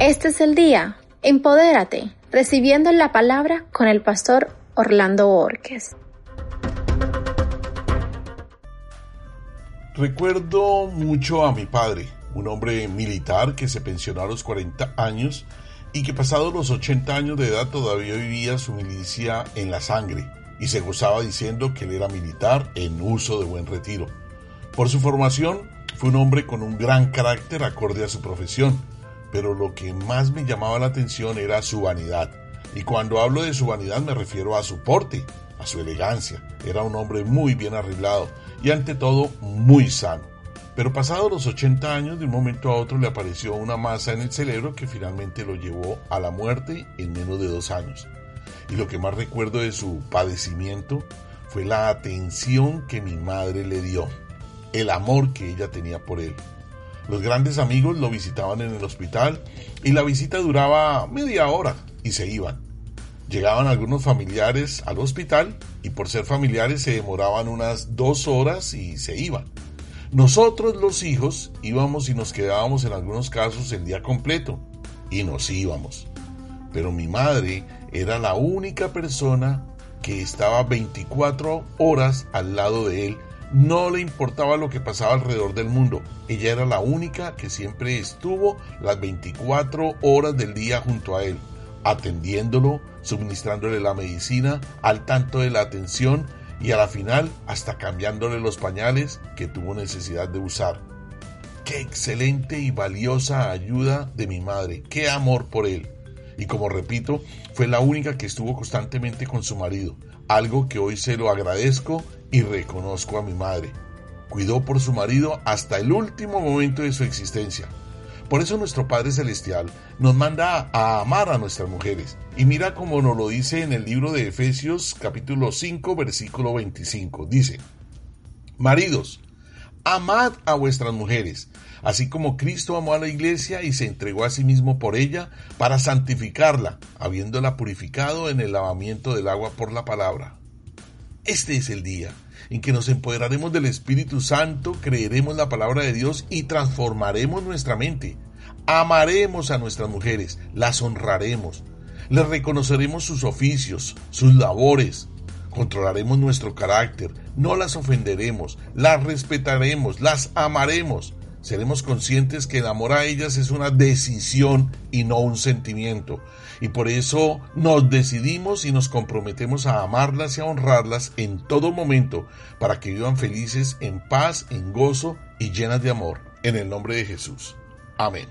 Este es el día. Empodérate, recibiendo la palabra con el pastor Orlando Borges. Recuerdo mucho a mi padre, un hombre militar que se pensionó a los 40 años y que pasados los 80 años de edad todavía vivía su milicia en la sangre y se gozaba diciendo que él era militar en uso de buen retiro. Por su formación, fue un hombre con un gran carácter acorde a su profesión, pero lo que más me llamaba la atención era su vanidad. Y cuando hablo de su vanidad me refiero a su porte, a su elegancia. Era un hombre muy bien arreglado y ante todo muy sano. Pero pasados los 80 años, de un momento a otro le apareció una masa en el cerebro que finalmente lo llevó a la muerte en menos de dos años. Y lo que más recuerdo de su padecimiento fue la atención que mi madre le dio, el amor que ella tenía por él. Los grandes amigos lo visitaban en el hospital y la visita duraba media hora y se iban. Llegaban algunos familiares al hospital y por ser familiares se demoraban unas dos horas y se iban. Nosotros los hijos íbamos y nos quedábamos en algunos casos el día completo y nos íbamos. Pero mi madre era la única persona que estaba 24 horas al lado de él. No le importaba lo que pasaba alrededor del mundo. Ella era la única que siempre estuvo las 24 horas del día junto a él, atendiéndolo, suministrándole la medicina, al tanto de la atención y a la final hasta cambiándole los pañales que tuvo necesidad de usar. Qué excelente y valiosa ayuda de mi madre, qué amor por él y como repito, fue la única que estuvo constantemente con su marido, algo que hoy se lo agradezco y reconozco a mi madre. Cuidó por su marido hasta el último momento de su existencia. Por eso nuestro Padre Celestial nos manda a amar a nuestras mujeres. Y mira como nos lo dice en el libro de Efesios capítulo 5 versículo 25. Dice, Maridos, amad a vuestras mujeres, así como Cristo amó a la iglesia y se entregó a sí mismo por ella para santificarla, habiéndola purificado en el lavamiento del agua por la palabra. Este es el día en que nos empoderaremos del Espíritu Santo, creeremos la palabra de Dios y transformaremos nuestra mente. Amaremos a nuestras mujeres, las honraremos, les reconoceremos sus oficios, sus labores, controlaremos nuestro carácter, no las ofenderemos, las respetaremos, las amaremos seremos conscientes que el amor a ellas es una decisión y no un sentimiento. Y por eso nos decidimos y nos comprometemos a amarlas y a honrarlas en todo momento para que vivan felices en paz, en gozo y llenas de amor. En el nombre de Jesús. Amén.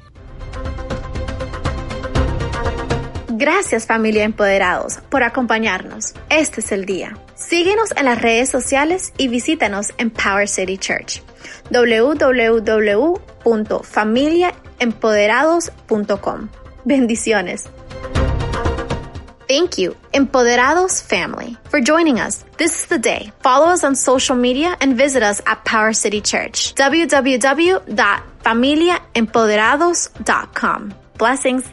Gracias familia Empoderados por acompañarnos. Este es el día. Síguenos en las redes sociales y visítanos en Power City Church www.familiaempoderados.com. Bendiciones. Thank you, Empoderados family, for joining us. This is the day. Follow us on social media and visit us at Power City Church. www.familiaempoderados.com. Blessings.